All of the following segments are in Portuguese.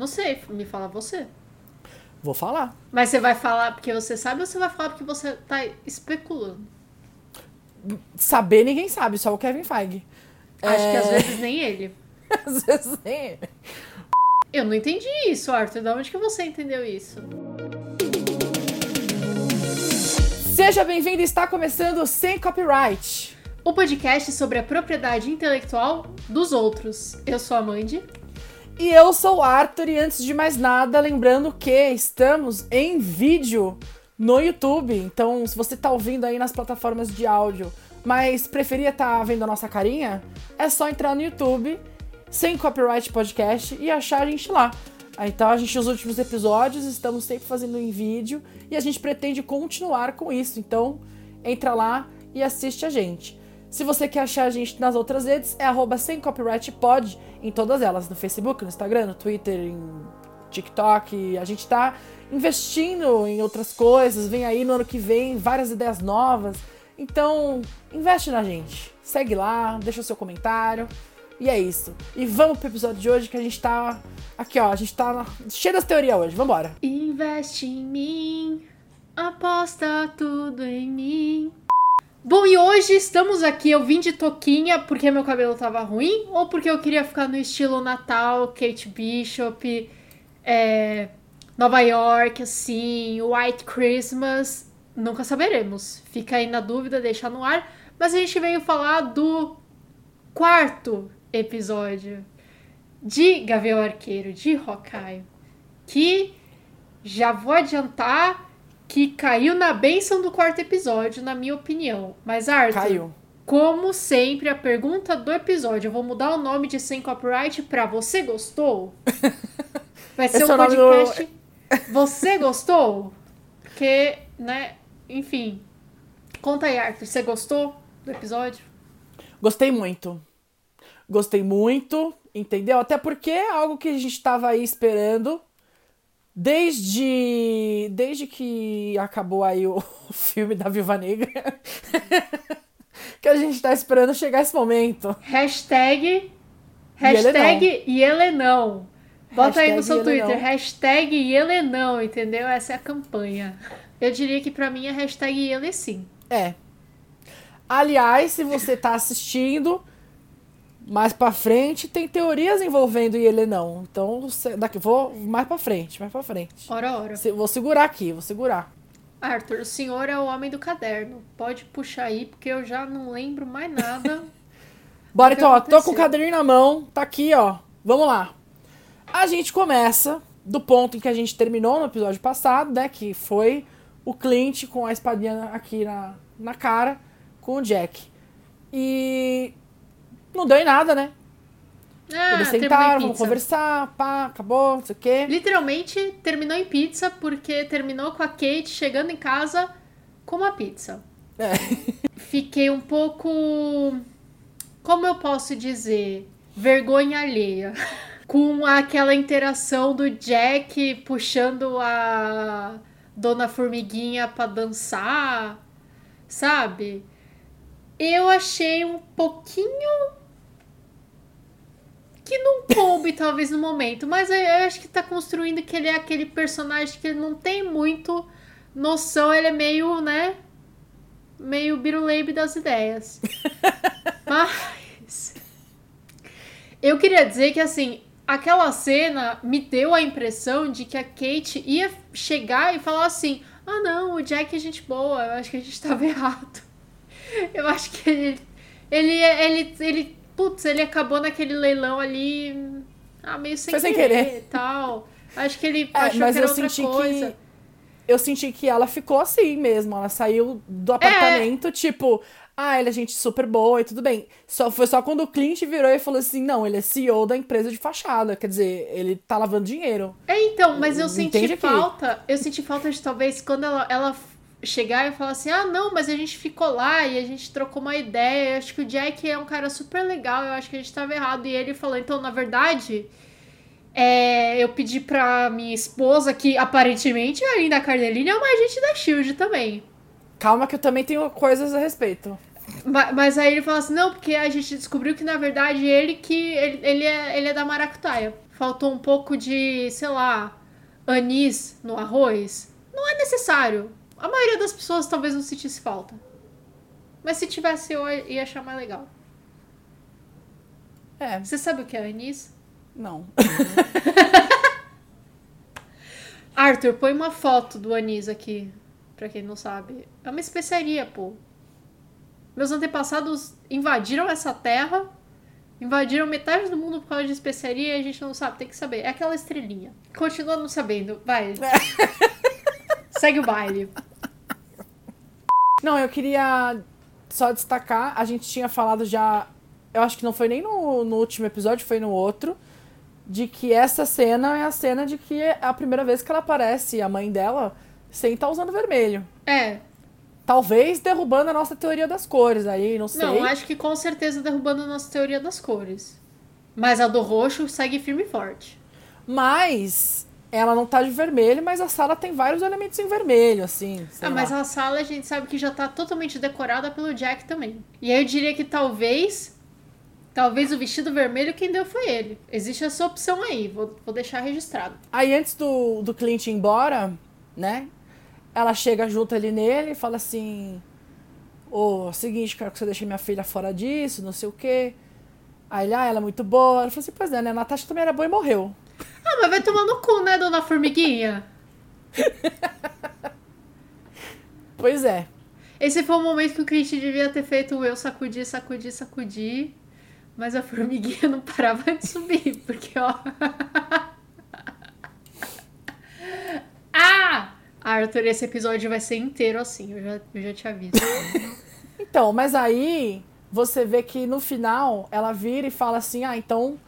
Não sei, me fala você. Vou falar. Mas você vai falar porque você sabe ou você vai falar porque você tá especulando? Saber ninguém sabe, só o Kevin Feige. Acho que às É. vezes nem ele. Às vezes nem ele. Eu não entendi isso, Arthur. Da onde que você entendeu isso? Seja bem-vindo, está começando Sem Copyright. O podcast sobre a propriedade intelectual dos outros. Eu sou a Mandy. E eu sou o Arthur, e antes de mais nada, lembrando que estamos em vídeo no YouTube. Então, se você tá ouvindo aí nas plataformas de áudio, mas preferia estar vendo a nossa carinha, é só entrar no YouTube, sem copyright podcast, e achar a gente lá. Então, a gente, os últimos episódios, estamos sempre fazendo em vídeo e a gente pretende continuar com isso. Então, entra lá e assiste a gente. Se você quer achar a gente nas outras redes, é arroba sem copyright pod em todas elas, no Facebook, no Instagram, no Twitter, em TikTok. A gente tá investindo em outras coisas, vem aí no ano que vem várias ideias novas. Então, investe na gente. Segue lá, deixa o seu comentário. E é isso. E vamos pro episódio de hoje que a gente tá. Aqui, ó, a gente tá cheio das teorias hoje. Vambora. Investe em mim, aposta tudo em mim. Bom, e hoje estamos aqui. Eu vim de toquinha porque meu cabelo tava ruim ou porque eu queria ficar no estilo Natal, Kate Bishop, é, Nova York, assim, White Christmas. Nunca saberemos. Fica aí na dúvida, deixa no ar. Mas a gente veio falar do quarto episódio de Gavião Arqueiro, de Hawkeye. Que já vou adiantar que caiu na benção do quarto episódio, na minha opinião. Mas, Arthur, Caiu. como sempre, a pergunta do episódio. Eu vou mudar o nome de Sem Copyright pra Você Gostou? Vai ser Esse um é nome do- podcast. Você gostou? Porque, né? Enfim. Conta aí, Arthur. Você gostou do episódio? Gostei muito. Gostei muito, entendeu? Até porque é algo que a gente tava aí esperando desde desde que acabou aí o, o filme da Viúva Negra. que a gente tá esperando chegar esse momento. Hashtag. Hashtag Ielenão. Bota aí no Hashtag seu Twitter. Ielenão. Hashtag Ielenão, entendeu? Essa é a campanha. Eu diria que pra mim é hashtag Iele sim. É. Aliás, se você tá assistindo mais pra frente, tem teorias envolvendo ele não. Então, daqui vou mais pra frente, mais pra frente. Ora, ora. Vou segurar aqui, vou segurar. Arthur, o senhor é o homem do caderno. Pode puxar aí, porque eu já não lembro mais nada. Bora então, ó, tô com o caderninho na mão, tá aqui, ó. Vamos lá. A gente começa do ponto em que a gente terminou no episódio passado, né? Que foi o Clint com a espadinha aqui na, na cara com o Jack. E não deu em nada, né? Ah, Eles sentaram, vamos conversar, pá, acabou, não sei o quê. Literalmente terminou em pizza, porque terminou com a Kate chegando em casa com uma pizza. É. Fiquei um pouco. Como eu posso dizer? Vergonha alheia. Com aquela interação do Jack puxando a Dona Formiguinha pra dançar, sabe? Eu achei um pouquinho que não coube, talvez, no momento. Mas eu acho que tá construindo que ele é aquele personagem que ele não tem muito noção. Ele é meio, né? Meio biruleibe das ideias. Mas. Eu queria dizer que, assim, aquela cena me deu a impressão de que a Kate ia chegar e falar assim: ah, não, o Jack é gente boa, eu acho que a gente tava errado. Eu acho que ele. Ele. Ele. ele putz, ele acabou naquele leilão ali. Ah, meio sem, Foi sem querer, querer. e tal. Acho que ele É, achou mas que era eu outra senti coisa. que. Eu senti que ela ficou assim mesmo. Ela saiu do apartamento, tipo, ah, ele é gente super boa e tudo bem. Só foi só quando o Clint virou e falou assim: não, ele é CEO da empresa de fachada. Quer dizer, ele tá lavando dinheiro. É, então, mas eu Entende senti aqui? falta. Eu senti falta de talvez quando ela, ela chegar e falar assim: ah, não, mas a gente ficou lá e a gente trocou uma ideia. Eu acho que o Jack é um cara super legal. Eu acho que a gente tava errado. E ele falou: então, na verdade. é, eu pedi pra minha esposa, que aparentemente a Linda Cardellini é uma agente da Shield também. Calma, que eu também tenho coisas a respeito. Ma- Mas aí ele fala assim, não, porque a gente descobriu que na verdade ele que ele, ele, é, ele é da Maracutaia. faltou um pouco de, sei lá, anis no arroz. Não é necessário. A maioria das pessoas talvez não sentisse falta. Mas se tivesse, eu ia achar mais legal. É, Você sabe o que é anis? não. Arthur, põe uma foto do anis aqui, pra quem não sabe. É uma especiaria, pô. Meus antepassados invadiram essa terra, invadiram metade do mundo por causa de especiaria e a gente não sabe, tem que saber. É aquela estrelinha. Continua não sabendo, vai. Segue o baile. Não, eu queria só destacar, a gente tinha falado já, eu acho que não foi nem no, no último episódio, foi no outro, de que essa cena é a cena de que é a primeira vez que ela aparece, a mãe dela, sem estar usando vermelho. É, Talvez derrubando a nossa teoria das cores aí, não sei. não, acho que com certeza derrubando a nossa teoria das cores. Mas a do roxo segue firme e forte. Mas ela não tá de vermelho, mas a sala tem vários elementos em vermelho, assim. Ah, lá. mas a sala a gente sabe que já tá totalmente decorada pelo Jack também. E aí eu diria que talvez. Talvez o vestido vermelho quem deu foi ele. Existe essa opção aí, vou, vou deixar registrado. Aí antes do, do Clint ir embora, né? Ela chega junto ali nele e fala assim: Ô, é o seguinte, quero que você deixe minha filha fora disso, não sei o quê. Aí ele, ah, ela é muito boa. Ela falou assim: Pois é, né? A Natasha também era boa e morreu. Ah, mas vai tomar no cu, né, dona Formiguinha? Pois é. Esse foi o momento que o Clint devia ter feito o eu sacudir, sacudir, sacudir. Mas a formiguinha não parava de subir, porque ó. ah! Arthur, esse episódio vai ser inteiro assim, eu já, eu já te aviso. Então, mas aí você vê que no final ela vira e fala assim: Ah, então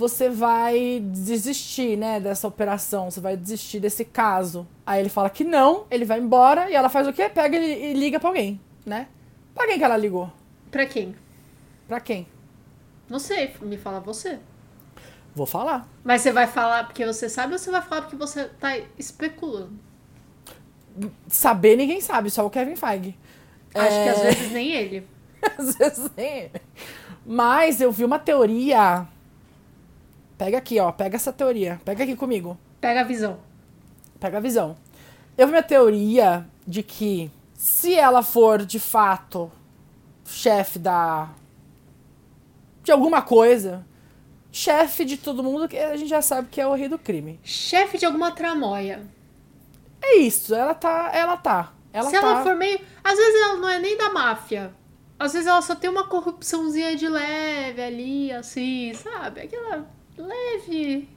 você vai desistir, né, dessa operação, você vai desistir desse caso. Aí ele fala que não, ele vai embora e ela faz o quê? Pega e, liga pra alguém, né? Pra quem que ela ligou? pra quem? Pra quem? Não sei, me fala você. Vou falar. Mas você vai falar porque você sabe ou você vai falar porque você tá especulando? Saber ninguém sabe, só o Kevin Feige. Acho que É. às vezes nem ele. Às vezes nem ele. Mas eu vi uma teoria. Pega aqui, ó. Pega essa teoria. Pega aqui comigo. Pega a visão. Pega a visão. Eu vi uma teoria de que se ela for de fato chefe da. de alguma coisa, chefe de todo mundo, que a gente já sabe que é o rei do crime. Chefe de alguma tramóia. É isso, ela tá. Ela tá. Ela Se tá. ela for meio. Às vezes ela não é nem da máfia. Às vezes ela só tem uma corrupçãozinha de leve ali, assim, sabe? Aquela leve.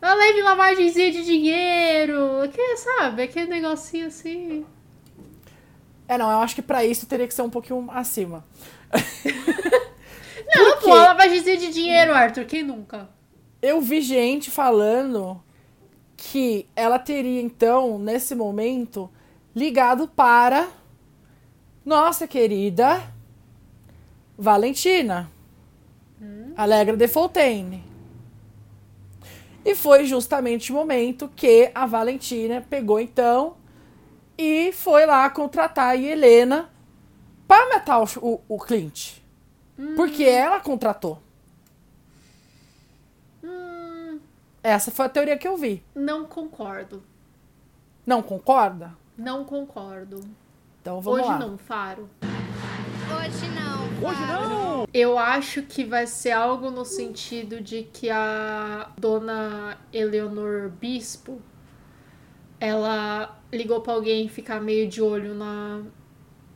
uma leve lavagemzinha de dinheiro. Que, sabe? Aquele negocinho assim. É, não, eu acho que pra isso teria que ser um pouquinho acima. Não, Por pô, lavagemzinha de dinheiro, Arthur. Quem nunca? Eu vi gente falando que ela teria, então, nesse momento, ligado para nossa querida Valentina. Alegra de Fontaine. E foi justamente o momento que a Valentina pegou, então, e foi lá contratar a Helena para matar o, o, o Clint. Porque ela contratou. Hum, Essa foi a teoria que eu vi. não concordo. Não concorda? Não concordo. Então vamos Hoje lá. não, Faro. Hoje não. Hoje não. Eu acho que vai ser algo no sentido de que a dona Eleonor Bispo ela ligou pra alguém ficar meio de olho na,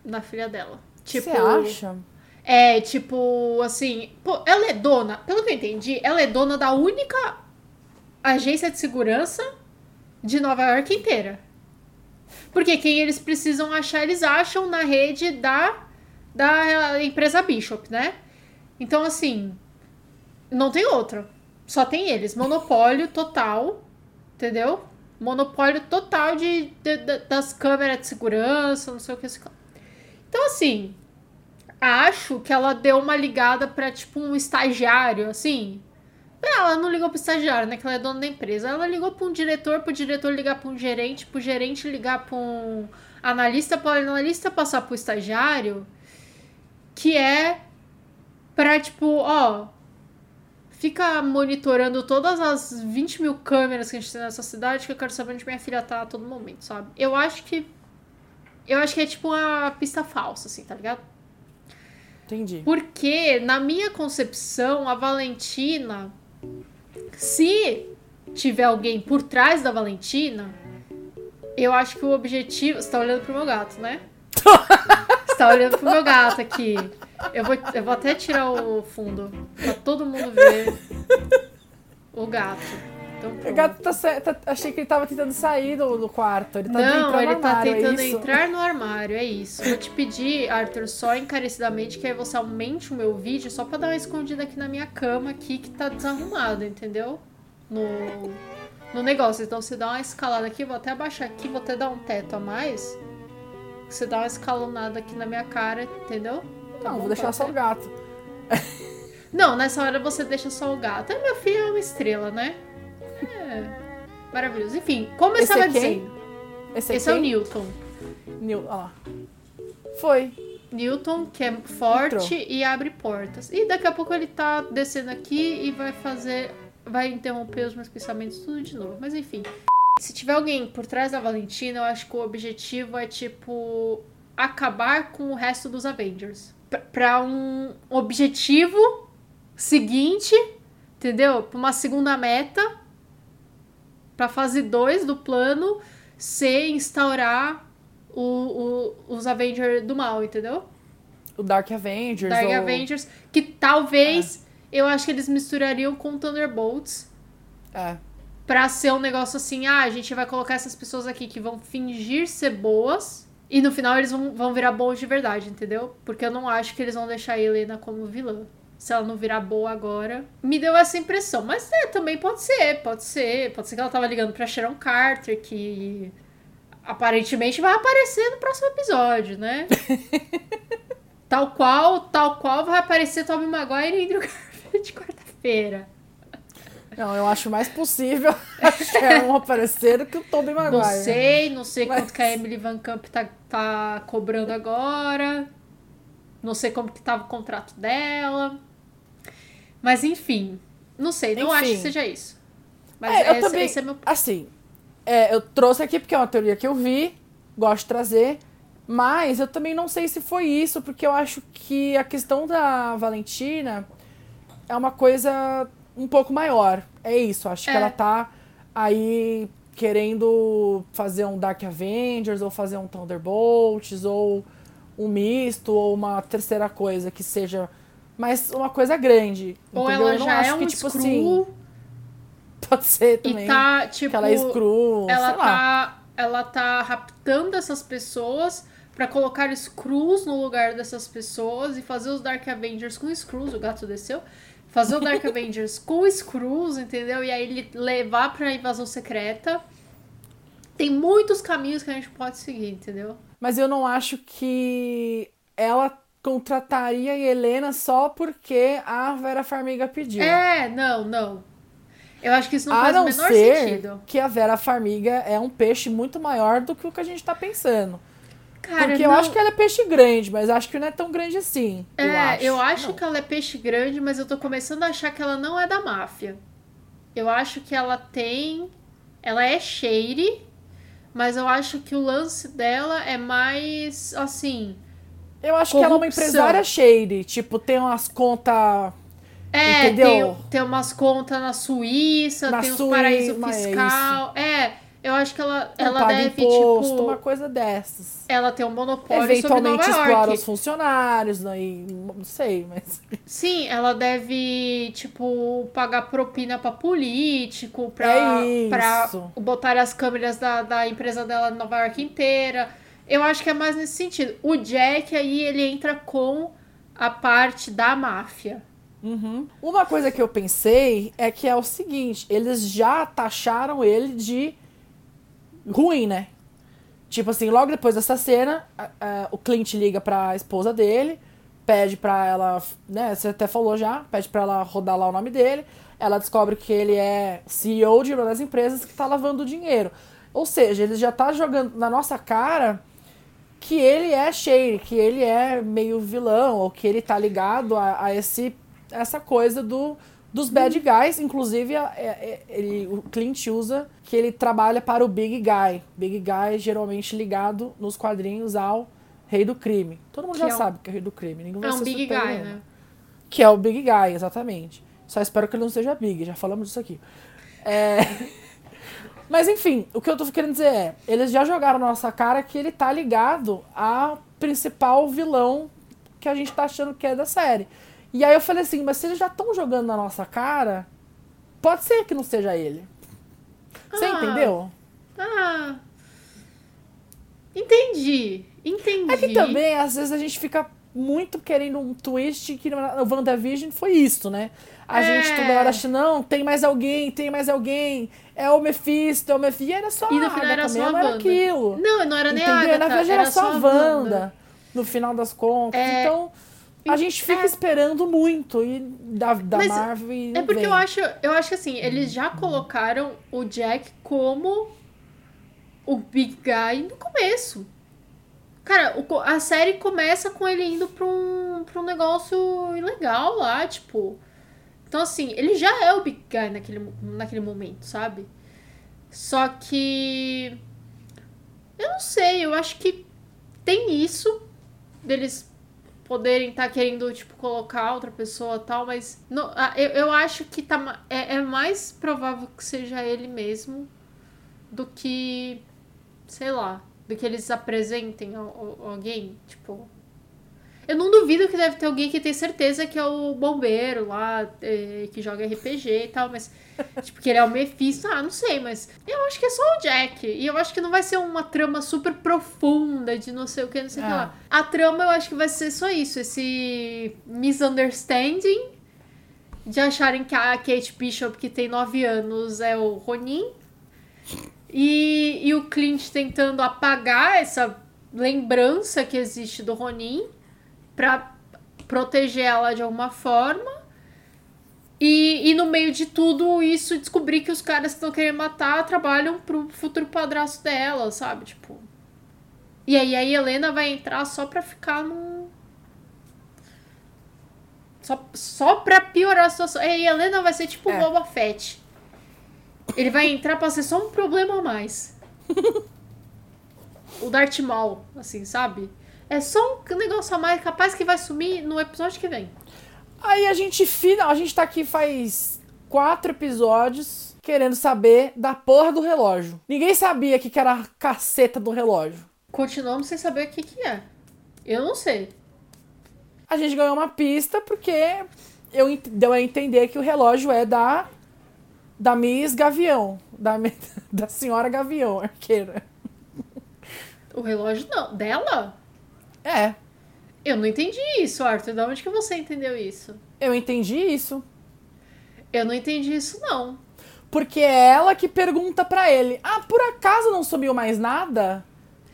na filha dela. Tipo, Você acha? É, tipo, assim, pô, ela é dona, pelo que eu entendi, ela é dona da única agência de segurança de Nova York inteira. Porque quem eles precisam achar, eles acham na rede da, da empresa Bishop, né? Então, assim, não tem outra. Só tem eles. Monopólio total, entendeu? Monopólio total de, de- de- das câmeras de segurança, não sei o que. Então, assim, acho que ela deu uma ligada pra, tipo, um estagiário, assim. Ela não ligou pro estagiário, né? Que ela é dona da empresa. Ela ligou pra um diretor, pro diretor ligar pra um gerente, pro gerente ligar pra um analista, pro analista passar pro estagiário. Que é pra, tipo, ó. fica monitorando todas as 20 mil câmeras que a gente tem nessa cidade, que eu quero saber onde minha filha tá a todo momento, sabe? Eu acho que. Eu acho que é tipo uma pista falsa, assim, tá ligado? Entendi. Porque, na minha concepção, a Valentina, se tiver alguém por trás da Valentina, eu acho que o objetivo. Você tá olhando pro meu gato, né? Você tá olhando pro meu gato aqui. Eu vou, eu vou até tirar o fundo pra todo mundo ver o gato. Então, O gato tá, tá- Achei que ele tava tentando sair do, do quarto. Ele tá Não, ele tá armário, é tentando isso? entrar no armário, é isso. Vou te pedir, Arthur, só encarecidamente que aí você aumente o meu vídeo só pra dar uma escondida aqui na minha cama aqui que tá desarrumado, entendeu? No, no negócio. Então você dá uma escalada aqui, vou até abaixar aqui, vou até dar um teto a mais. Você dá uma escalonada aqui na minha cara, entendeu? Tá Não, vou deixar só o gato. Não, nessa hora você deixa só o gato. É, meu filho é uma estrela, né? É. Maravilhoso. Enfim, como eu Esse estava é dizendo, Esse, esse é o? Newton. Olha lá. Foi. Newton, que é forte e abre portas. E daqui a pouco ele tá descendo aqui e vai fazer. Vai interromper os meus pensamentos tudo de novo. Mas enfim. Se tiver alguém por trás da Valentina, eu acho que o objetivo é, tipo, acabar com o resto dos Avengers. Pra- um objetivo seguinte, entendeu? Pra uma segunda meta. Pra fase 2 do plano ser instaurar o, o- os Avengers do mal, entendeu? O Dark Avengers. Dark ou... Avengers, que talvez eu acho que eles misturariam com Thunderbolts É. pra ser um negócio assim, ah, a gente vai colocar essas pessoas aqui que vão fingir ser boas e no final eles vão, vão virar bons de verdade, entendeu? Porque eu não acho que eles vão deixar a Helena como vilã. Se ela não virar boa agora. Me deu essa impressão. Mas é, também pode ser, pode ser. Pode ser que ela tava ligando pra Sharon Carter, que aparentemente vai aparecer no próximo episódio, né? tal qual, tal qual vai aparecer Tobey Maguire e Andrew Garfield de quarta-feira. Não, eu acho mais possível a Sharon aparecer do que o Tobey Maguire. Não sei, não sei Mas- quanto que a Emily Van Camp tá, tá cobrando agora. Não sei como que tava o contrato dela. Mas enfim, não sei, não Enfim. acho que seja isso. Mas É, eu esse, também- esse é meu Assim, é, eu trouxe aqui porque é uma teoria que eu vi, gosto de trazer, mas eu também não sei se foi isso, porque eu acho que a questão da Valentina é uma coisa um pouco maior. É isso, acho É. que ela tá aí querendo fazer um Dark Avengers, ou fazer um Thunderbolts, ou um misto, ou uma terceira coisa que seja. Mas uma coisa grande. Ou entendeu? ela Eu não já acho é um que, tipo screw assim, pode ser também. e tá, tipo, que ela é screw, ela sei lá. tá, ela tá raptando essas pessoas pra colocar screws no lugar dessas pessoas e fazer os Dark Avengers com screws, o gato desceu. Fazer o Dark Avengers com screws, entendeu? E aí ele levar pra invasão secreta. Tem muitos caminhos que a gente pode seguir, entendeu? Mas eu não acho que ela contrataria a Helena só porque a Vera Farmiga pediu. É, não, não. Eu acho que isso não a faz não o menor ser sentido. que a Vera Farmiga é um peixe muito maior do que o que a gente tá pensando. Cara, porque eu não- acho que ela é peixe grande, mas acho que não é tão grande assim. É, eu acho. eu acho Não. que ela é peixe grande, mas eu tô começando a achar que ela não é da máfia. Eu acho que ela tem. Ela é shady, mas eu acho que o lance dela é mais assim. Eu acho que ela é uma corrupção. empresária shady. Tipo, tem umas contas. É, Entendeu? tem, tem umas contas na Suíça, Na tem Suíça, paraíso é fiscal. É, eu acho que ela, Não ela paga deve, imposto, tipo. uma coisa dessas. Ela tem um monopólio Eventualmente sobre Nova explora York. os funcionários, né? e não sei, mas. Sim, ela deve, tipo, pagar propina pra político, pra, É pra botar as câmeras da, da empresa dela em Nova York inteira. Eu acho que é mais nesse sentido. O Jack aí, ele entra com a parte da máfia. Uhum. Uma coisa que eu pensei é que é o seguinte: eles já taxaram ele de ruim, né? Tipo assim, logo depois dessa cena, a- a- o Clint liga pra esposa dele, pede pra ela, né? Você até falou já, pede pra ela rodar lá o nome dele. Ela descobre que ele é CEO de uma das empresas que tá lavando dinheiro. Ou seja, ele já tá jogando na nossa cara que ele é shady, que ele é meio vilão, ou que ele tá ligado a, a esse, essa coisa do, dos bad guys, inclusive é- é- ele, o Clint usa que ele trabalha para o Big Guy. Big Guy geralmente ligado nos quadrinhos ao Rei do Crime. Todo mundo Que já é um- sabe que é o Rei do Crime. Ninguém É um big guy, nenhuma. né? Que é o Big Guy, exatamente. Só espero que ele não seja Big, já falamos disso aqui. É... Mas enfim, o que eu tô querendo dizer é, eles já jogaram na nossa cara que ele tá ligado a principal vilão que a gente tá achando que é da série. E aí eu falei assim, mas se eles já estão jogando na nossa cara, pode ser que não seja ele. Você Ah. entendeu? Ah. Entendi. Entendi. É que também, às vezes, a gente fica muito querendo um twist que no WandaVision foi isso, né? A É. gente toda hora acha, não, tem mais alguém, tem mais alguém, é o Mephisto, é o Mephisto. E era só E no final era só a era Wanda. aquilo. Não, não era nem Entendeu? a Agatha, Na verdade era era só a Wanda. Wanda, no final das contas. É. Então, a gente fica É. esperando muito e da, da Mas Marvel e É porque vem. eu acho, eu acho que assim, eles já colocaram o Jack como o big guy no começo. Cara, o a série começa com ele indo pra um, pra um negócio ilegal lá, tipo. Então, assim, ele já é o big guy naquele, naquele momento, sabe? Só que. Eu não sei, eu acho que tem isso deles poderem estar querendo, tipo, colocar outra pessoa tal, mas ah, eu, eu acho que tá, é, é mais provável que seja ele mesmo do que, sei lá, do que eles apresentem al- al- alguém, tipo... Eu não duvido que deve ter alguém que tem certeza que é o bombeiro lá, eh, que joga RPG e tal, mas, tipo, que ele é o Mephisto, ah, não sei, mas eu acho que é só o Jack. E eu acho que não vai ser uma trama super profunda de não sei o que, não sei o que É. lá. A trama eu acho que vai ser só isso, esse misunderstanding de acharem que a Kate Bishop, que tem 9 anos, é o Ronin. E, e o Clint tentando apagar essa lembrança que existe do Ronin pra proteger ela de alguma forma. E, e no meio de tudo isso, descobrir que os caras que estão querendo matar trabalham pro futuro padrasto dela, sabe? Tipo. E aí a Helena vai entrar só pra ficar num. Só, só pra piorar a situação. E a Helena vai ser tipo o É. Boba Fett. Ele vai entrar pra ser só um problema a mais. o Darth Maul, assim, sabe? É só um negócio a mais capaz que vai sumir no episódio que vem. Aí a gente final, a gente tá aqui faz quatro episódios querendo saber da porra do relógio. Ninguém sabia que que era a caceta do relógio. Continuamos sem saber o que que é. Eu não sei. A gente ganhou uma pista porque eu deu a entender que o relógio é da da Miss Gavião, da, da senhora Gavião, arqueira. O relógio não. Dela? É, Eu não entendi isso, Arthur. De onde que você entendeu isso? eu entendi isso. Eu não entendi isso, não. Porque é ela que pergunta pra ele: "Ah, por acaso não subiu mais nada?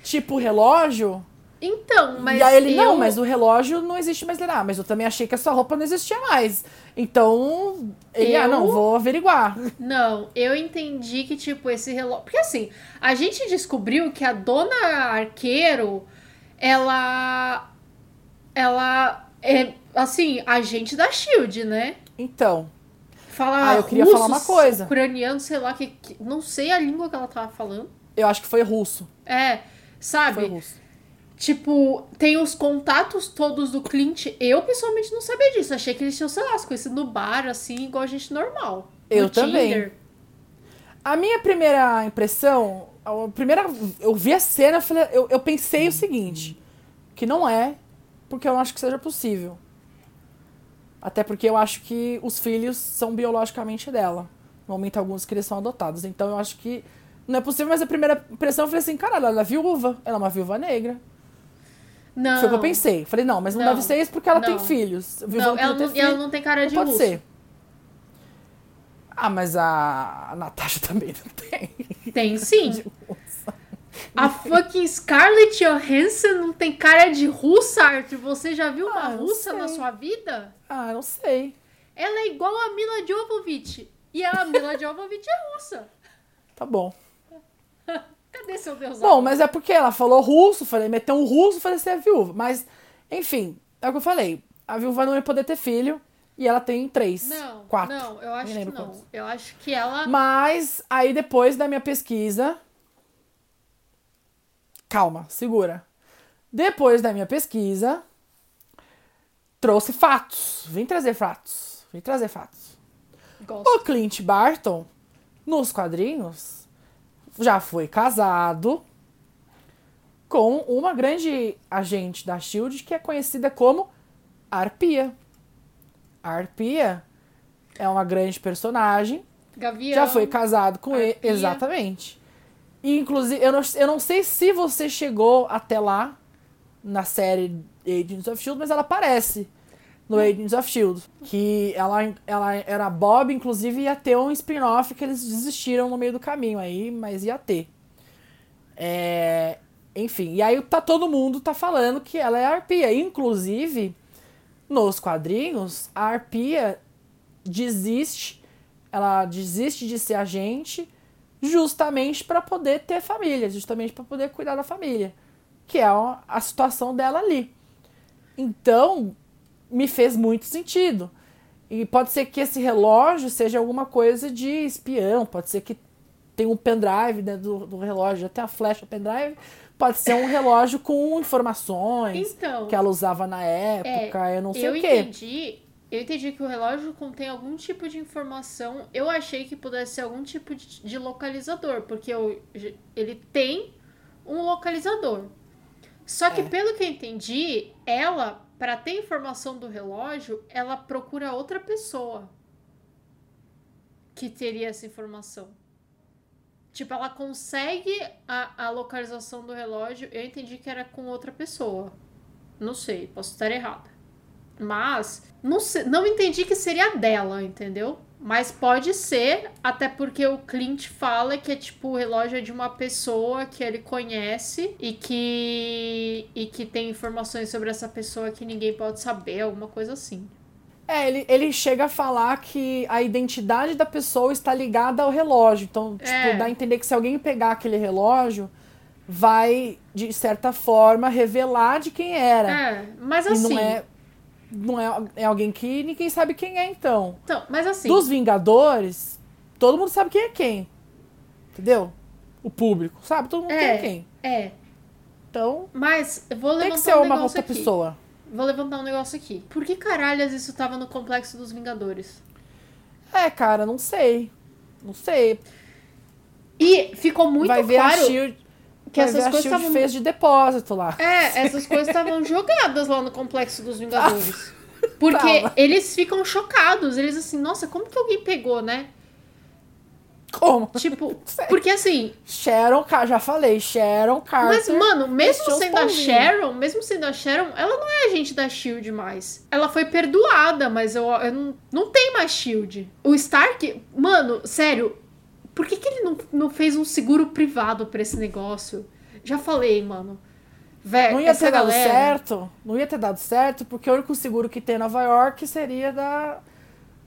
Tipo o relógio?" Então, mas. e aí ele, eu... não, mas o relógio não existe mais. Ele, ah, mas eu também achei que a sua roupa não existia mais. Então, ele, ah, Eu- não, vou averiguar. Não, eu entendi que, tipo, esse relógio. Porque assim, a gente descobriu que a dona arqueiro, ela. Ela é, assim, agente da Shield, né? Então, Fala Ah, eu queria russo, falar uma coisa. ucraniano, sei lá, que, que- não sei a língua que ela tava falando. eu acho que foi russo. É, sabe? Foi russo. Tipo, tem os contatos todos do Clint. Eu, pessoalmente, não sabia disso. Achei que eles tinham, sei lá, se conhecido no bar, assim, igual a gente normal. Eu No também. Tinder. A minha primeira impressão, a primeira, eu vi a cena, eu, eu, pensei o seguinte, que não é, porque eu não acho que seja possível. Até porque eu acho que os filhos são biologicamente dela. No momento alguns que eles são adotados. Então eu acho que não é possível, mas a primeira impressão eu falei assim, caralho, ela é viúva, ela é uma viúva negra. Não. Foi o que eu pensei. Falei, não, mas não, Não. deve ser isso porque ela tem Não. filhos. Viúva Não, ela não, filho. ela não tem cara Não de pode russo. ser. Ah, mas a, a Natasha também não tem. Tem sim. A fucking Scarlett Johansson não tem cara de russa, Arthur. Você já viu uma Ah, russa na sei. sua vida? Ah, não sei. Ela é igual a Mila Jovovich. E a Mila Jovovich é russa. Tá bom. Cadê seu Deus? Bom, mas é porque ela falou russo, falei, meteu um russo, falei, você é viúva. Mas, enfim, é o que eu falei. A viúva não ia poder ter filho. E ela tem três. Não, quatro. não, eu acho que não. quantos. Eu acho que ela. Mas aí depois da minha pesquisa. Calma, segura. Depois da minha pesquisa, trouxe fatos. Vim trazer fatos. Vim trazer fatos. Gosto. O Clint Barton, nos quadrinhos, já foi casado com uma grande agente da Shield que é conhecida como Arpia. A Arpia é uma grande personagem Gavião. já foi casado com ele. Arpia. Exatamente. E, inclusive, eu não, eu não sei se você chegou até lá na série Agents of Shield, mas ela aparece no Agents of Shield. Que ela, ela era Bob, inclusive ia ter um spin-off que eles desistiram no meio do caminho aí, mas ia ter. É, enfim, e aí tá todo mundo tá falando que ela é a Arpia. Inclusive, nos quadrinhos, a Arpia desiste, ela desiste de ser agente justamente para poder ter família, justamente para poder cuidar da família, que é a situação dela ali. Então, me fez muito sentido. E pode ser que esse relógio seja alguma coisa de espião, pode ser que tem um pendrive dentro do, do relógio, até a flecha pendrive, pode ser um relógio com informações Então. que ela usava na época, eu não sei eu o quê. entendi. Eu entendi que o relógio contém algum tipo de informação. Eu achei que pudesse ser algum tipo de, de localizador, porque eu- ele tem um localizador. Só que É. pelo que eu entendi, ela, para ter informação do relógio, ela procura outra pessoa que teria essa informação. Tipo, ela consegue a, a localização do relógio. Eu entendi que era com outra pessoa. Não sei, posso estar errada. Mas não, sei- não entendi que seria dela, entendeu? Mas pode ser, até porque o Clint fala que é tipo o relógio é de uma pessoa que ele conhece e que e que tem informações sobre essa pessoa que ninguém pode saber, alguma coisa assim. É, ele, ele chega a falar que a identidade da pessoa está ligada ao relógio. Então, tipo, É. dá a entender que se alguém pegar aquele relógio, vai, de certa forma, revelar de quem era. É, mas e assim, não é. Não é, é alguém que ninguém sabe quem é, então. então, mas assim, Dos Vingadores, todo mundo sabe quem é quem. Entendeu? O público, sabe? Todo mundo É. quem é quem. é, Então, mas eu vou tem levantar que ser um uma outra aqui. pessoa. Vou levantar um negócio aqui. Por que caralhas isso tava no complexo dos Vingadores? É, cara, não sei. Não sei. E ficou muito vai ver claro a Shield. que vai essas coisas estavam fez de depósito lá. É, essas coisas estavam jogadas lá no complexo dos Vingadores. Porque Tava. eles ficam chocados. Eles assim, nossa, como que alguém pegou, né? Como? Tipo, porque assim, Sharon, já falei, Sharon Carter. mas mano, mesmo sendo a. Sharon, mesmo sendo a Sharon, ela não é agente da Shield mais. Ela foi perdoada, mas eu, eu não, não tem mais Shield. O Stark, mano, sério, por que, que ele não, não fez um seguro privado pra esse negócio? Já falei, mano. Vé, Não ia ter dado galera- certo. Não ia ter dado certo, porque o único seguro que tem em Nova York seria da.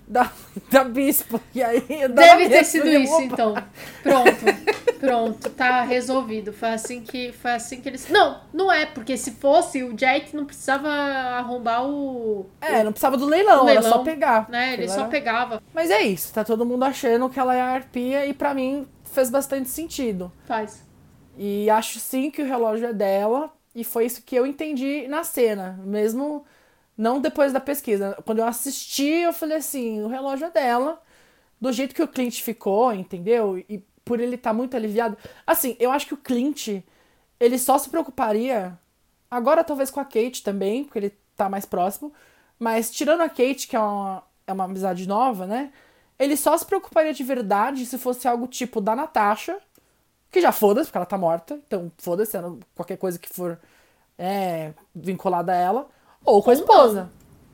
Da, da Bispo. E aí. Deve ter sido de- isso, então. Pronto. Pronto, tá resolvido. Foi assim que foi assim que eles. Não, não é, porque se fosse, o Jet não precisava arrombar o. É, não precisava do leilão, O era leilão, só pegar. Né? Ele só pegava. Mas é isso, tá todo mundo achando que ela é a arpia e pra mim fez bastante sentido. Faz. E acho sim que o relógio é dela, e foi isso que eu entendi na cena, mesmo não depois da pesquisa. Quando eu assisti, eu falei assim: o relógio é dela, do jeito que o Clint ficou, entendeu? E por ele estar muito aliviado. Assim, eu acho que o Clint, ele só se preocuparia, agora talvez com a Kate também, porque ele tá mais próximo, mas tirando a Kate, que é uma, é uma amizade nova, né? Ele só se preocuparia de verdade se fosse algo tipo da Natasha, que já foda-se, porque ela tá morta. Então, foda-se, qualquer coisa que for é, vinculada a ela. Ou com a Ou esposa.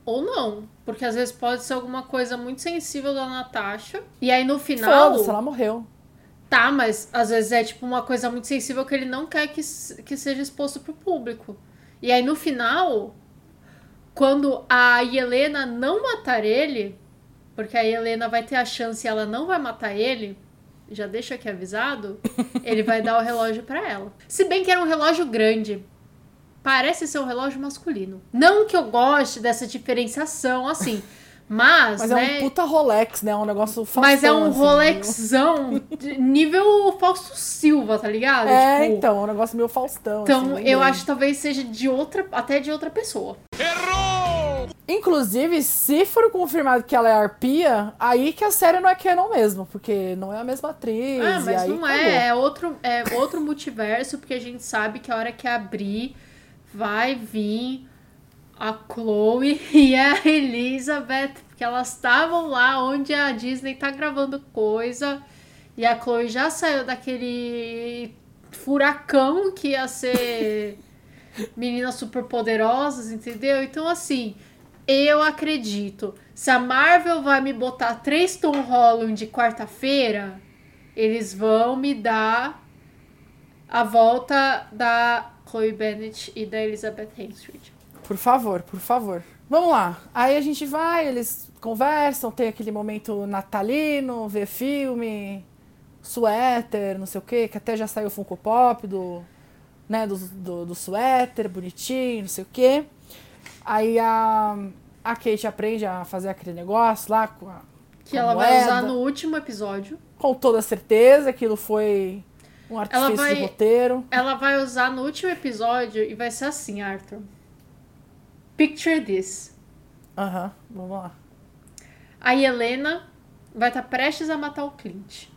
Ou não. Porque às vezes pode ser alguma coisa muito sensível da Natasha. E aí no final. Foda-se, ela morreu. Tá, mas às vezes é tipo uma coisa muito sensível que ele não quer que, que seja exposto pro público. E aí no final, quando a Helena não matar ele, porque a Helena vai ter a chance e ela não vai matar ele, já deixa aqui avisado, ele vai dar o relógio pra ela. Se bem que era um relógio grande. Parece ser um relógio masculino. Não que eu goste dessa diferenciação assim, Mas, Mas né? é um puta Rolex, né? É um negócio Faustão, mas é um assim, Rolexão nível Fausto Silva, tá ligado? É, Tipo, então, é um negócio meio Faustão. Então, assim, eu acho que talvez seja de outra, até de outra pessoa. Inclusive, se for confirmado que ela é arpia, aí que a série não é canon mesmo, porque não é a mesma atriz. Ah, e mas aí não acabou. é, é outro, é outro multiverso, porque a gente sabe que a hora que abrir vai vir a Chloe e a Elizabeth, porque elas estavam lá onde a Disney tá gravando coisa, e a Chloe já saiu daquele furacão que ia ser meninas superpoderosas, entendeu? Então, assim, eu acredito. Se a Marvel vai me botar três Tom Holland quarta-feira, eles vão me dar a volta da Chloe Bennett e da Elizabeth Henstridge. Por favor, por favor. Vamos lá. Aí a gente vai, eles conversam, tem aquele momento natalino, vê filme, suéter, não sei o quê, que até já saiu o Funko Pop do, né, do, do, do suéter, bonitinho, não sei o quê. Aí a, a Kate aprende a fazer aquele negócio lá com a, Que com ela vai moeda. usar no último episódio. Com toda certeza, aquilo foi um artifício vai- de roteiro. Ela vai usar no último episódio e vai ser assim, Arthur. Picture this. Aham, vamos lá. A Helena vai estar prestes a matar o Clint.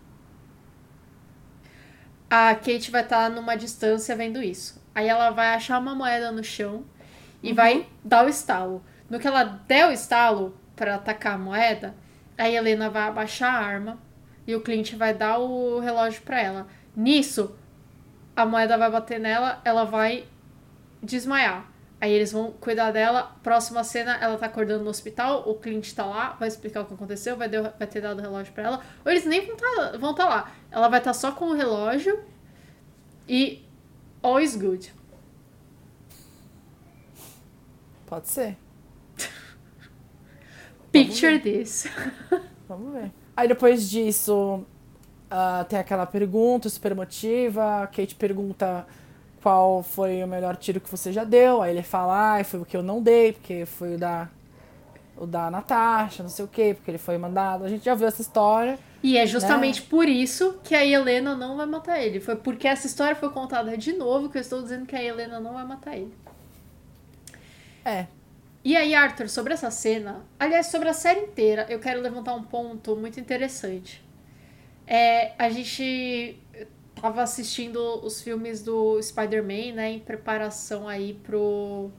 A Kate vai estar numa distância vendo isso. Aí ela vai achar uma moeda no chão e vai dar o estalo. No que ela der o estalo para atacar a moeda, a Helena vai abaixar a arma e o Clint vai dar o relógio para ela. Nisso, a moeda vai bater nela, ela vai desmaiar. Aí eles vão cuidar dela. Próxima cena, ela tá acordando no hospital. O Clint tá lá, vai explicar o que aconteceu, vai, deu- vai ter dado o relógio pra ela. Ou eles nem vão tá, vão tá lá. Ela vai estar só com o relógio e all is good. Pode ser. Picture this. Vamos ver. Aí depois disso, ah, tem aquela pergunta super emotiva. A Kate pergunta qual foi o melhor tiro que você já deu. Aí ele fala, ah, foi o que eu não dei, porque foi o da, o da Natasha, não sei o quê, porque ele foi mandado. A gente já viu essa história. E é justamente por isso que a Helena não vai matar ele. Foi porque essa história foi contada de novo que eu estou dizendo que a Helena não vai matar ele. É, E aí, Arthur, sobre essa cena, aliás, sobre a série inteira, eu quero levantar um ponto muito interessante. É, a gente tava assistindo os filmes do Spider-Man, né, em preparação aí pro,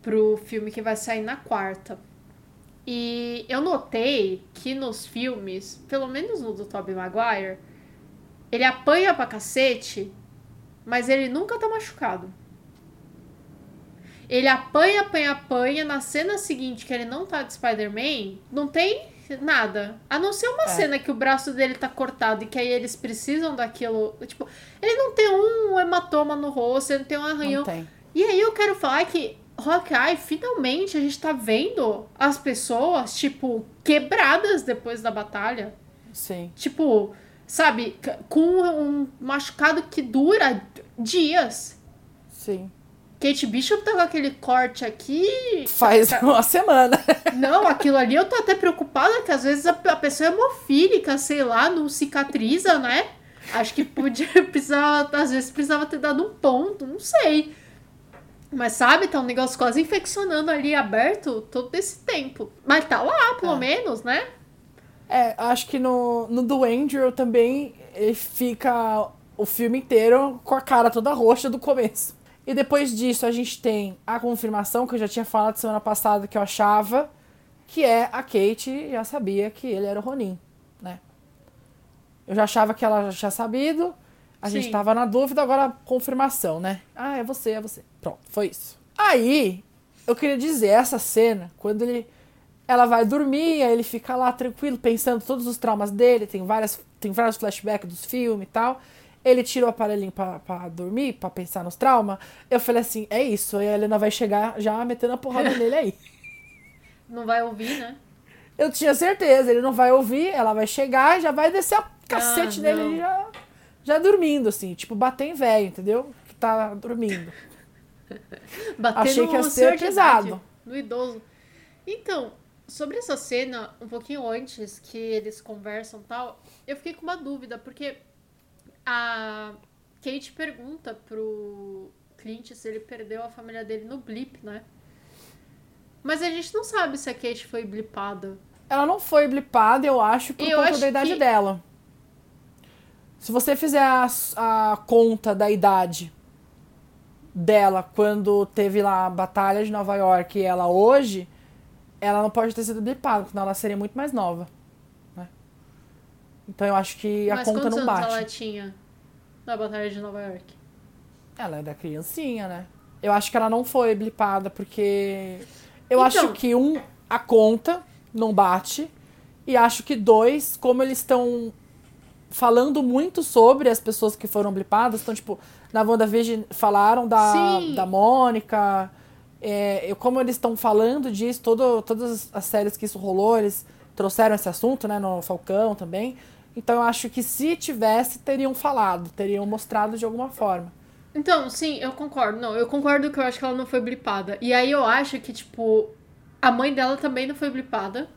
pro filme que vai sair na quarta. E eu notei que nos filmes, pelo menos no do Tobey Maguire, ele apanha pra cacete, mas ele nunca tá machucado. Ele apanha, apanha, apanha. Na cena seguinte, que ele não tá de Spider-Man, não tem nada. A não ser uma É. cena que o braço dele tá cortado e que aí eles precisam daquilo. Tipo, ele não tem um hematoma no rosto, ele não tem um arranhão. não tem. E aí eu quero falar que Hawkeye, finalmente a gente tá vendo as pessoas, tipo, quebradas depois da batalha. Sim. Tipo, sabe, com um machucado que dura dias. Sim. Kate Bishop tá com aquele corte aqui. Faz uma semana. Não, aquilo ali eu tô até preocupada que às vezes a, a pessoa é hemofílica, sei lá, não cicatriza, né? Acho que podia precisava, às vezes precisava ter dado um ponto, não sei. Mas sabe, tá um negócio quase infeccionando ali aberto todo esse tempo. Mas tá lá, pelo É. menos, né? É, acho que no, no do Andrew também ele fica o filme inteiro com a cara toda roxa do começo. E depois disso a gente tem a confirmação que eu já tinha falado semana passada que eu achava, que é a Kate já sabia que ele era o Ronin, né? Eu já achava que ela já tinha sabido, a gente Sim. tava na dúvida, agora confirmação, né? Ah, é você, é você. Pronto, foi isso. Aí, eu queria dizer, essa cena, quando ele ela vai dormir, aí ele fica lá tranquilo, pensando todos os traumas dele, tem, várias, tem vários flashbacks dos filmes e tal. Ele tira o aparelhinho pra, pra dormir, pra pensar nos traumas. Eu falei assim, é isso, aí a Helena vai chegar já metendo a porrada nele aí. Não vai ouvir, né? Eu tinha certeza, ele não vai ouvir, ela vai chegar e já vai descer a cacete Ah, já, já dormindo, assim, tipo, bater em velho, entendeu? Que tá dormindo. Bater Achei que ia ser pesado. no idoso. Então, Sobre essa cena, um pouquinho antes que eles conversam e tal, eu fiquei com uma dúvida, porque a Kate pergunta pro Clint se ele perdeu a família dele no blip, né? Mas a gente não sabe se a Kate foi blipada. Ela não foi blipada, eu acho, por Eu conta da idade que- dela. Se você fizer a, a conta da idade dela quando teve lá a Batalha de Nova York e ela hoje, ela não pode ter sido blipada, senão ela seria muito mais nova. Então eu acho que a Mas conta quantos não bate. ela tinha na Batalha de Nova York? Ela é da criancinha, né? Eu acho que ela não foi blipada, porque. Eu Então- acho que, um, a conta não bate. E acho que, dois, como eles estão falando muito sobre as pessoas que foram blipadas, então, tipo, na WandaVision falaram da, Sim. da Mônica. É, como eles estão falando disso, todo, todas as séries que isso rolou, eles trouxeram esse assunto, né, no Falcão também. Então eu acho que se tivesse, teriam falado, teriam mostrado de alguma forma. Então, sim, eu concordo. Não, eu concordo que eu acho que ela não foi blipada. E aí eu acho que, tipo, a mãe dela também não foi blipada.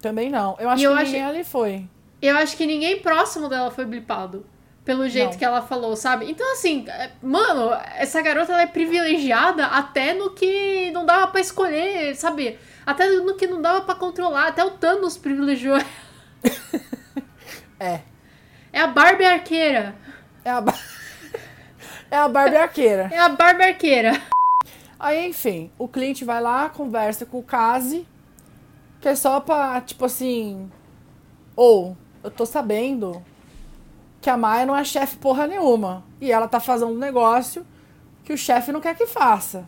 Também não. Eu acho que acho- ninguém ali foi. Eu acho que ninguém próximo dela foi blipado. Pelo jeito Não. que ela falou, sabe? Então, assim, é, mano, essa garota ela é privilegiada até no que não dava pra escolher, sabe? Até no que não dava pra controlar. Até o Thanos privilegiou. ela. É. É a Barbie arqueira. É a, Bar- é a Barbie arqueira. É a Barbie arqueira. Aí, enfim, o cliente vai lá, conversa com o Kazi, que é só pra, tipo assim. Ou, eu tô sabendo que a Maia não é chefe porra nenhuma. E ela tá fazendo um negócio que o chefe não quer que faça.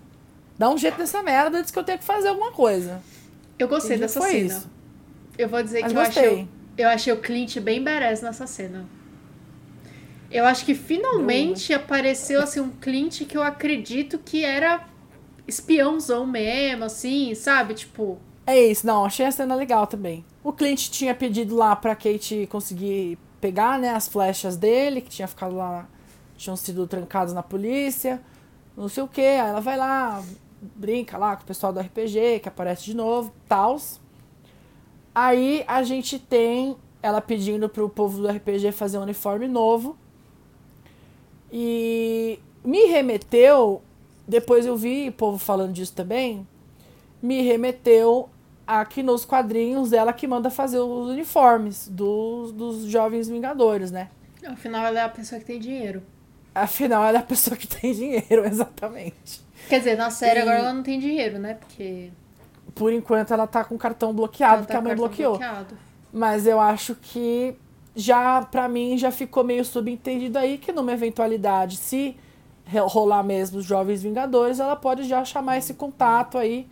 Dá um jeito nessa merda antes que eu tenha que fazer alguma coisa. Eu gostei dessa foi cena. isso. Eu vou dizer Mas que eu gostei. achei, eu achei o Clint bem badass nessa cena. Eu acho que finalmente apareceu assim um Clint que eu acredito que era espiãozão mesmo, assim, sabe? Tipo, É isso, não, achei a cena legal também. O cliente tinha pedido lá pra Kate conseguir pegar, né, as flechas dele, que tinha ficado lá, tinham sido trancados na polícia, não sei o que. Aí ela vai lá, brinca lá com o pessoal do RPG, que aparece de novo, tals. Aí a gente tem ela pedindo pro povo do RPG fazer um uniforme novo. E me remeteu, depois eu vi o povo falando disso também, me remeteu a que nos quadrinhos ela que manda fazer os uniformes dos, dos jovens vingadores, né? afinal ela é a pessoa que tem dinheiro. Afinal, ela é a pessoa que tem dinheiro, exatamente. Quer dizer, na série E- agora ela não tem dinheiro, né? Porque Por enquanto, ela tá com o cartão bloqueado, ela que tá a mãe bloqueou. bloqueado. Mas eu acho que já, pra mim, já ficou meio subentendido aí que numa eventualidade, se rolar mesmo os Jovens Vingadores, ela pode já chamar esse contato aí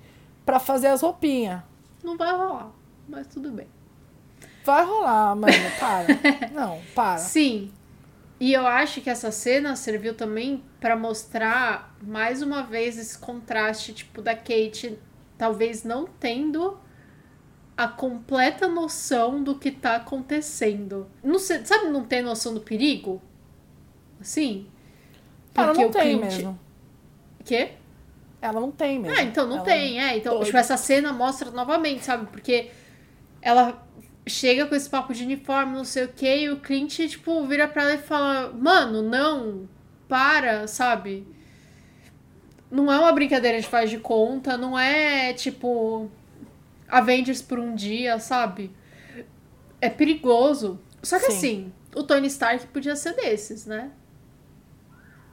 pra fazer as roupinhas. Não vai rolar, mas tudo bem. Vai rolar, mano, para. Não, para. Sim. E eu acho que essa cena serviu também pra mostrar mais uma vez esse contraste, tipo, da Kate talvez não tendo a completa noção do que tá acontecendo. Não sei, sabe não ter noção do perigo? Assim? Ela não o tem Clint- mesmo. Quê? Ela não tem mesmo. Ah, então não Ela- tem, é. Então, doida. tipo, essa cena mostra novamente, sabe? Porque ela chega com esse papo de uniforme, não sei o que, e o Clint, tipo, vira pra ela e fala: Mano, não, para, sabe? Não é uma brincadeira de faz de conta, não é tipo Avengers por um dia, sabe? É perigoso. Só que Sim. assim, o Tony Stark podia ser desses, né?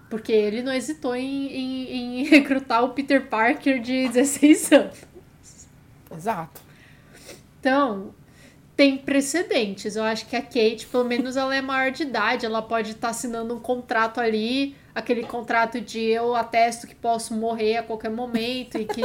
Porque ele não hesitou em, em- em recrutar o Peter Parker de 16 anos. Exato. Então, tem precedentes. Eu acho que a Kate, pelo menos, ela é maior de idade. Ela pode estar assinando um contrato ali, aquele contrato de eu atesto que posso morrer a qualquer momento e que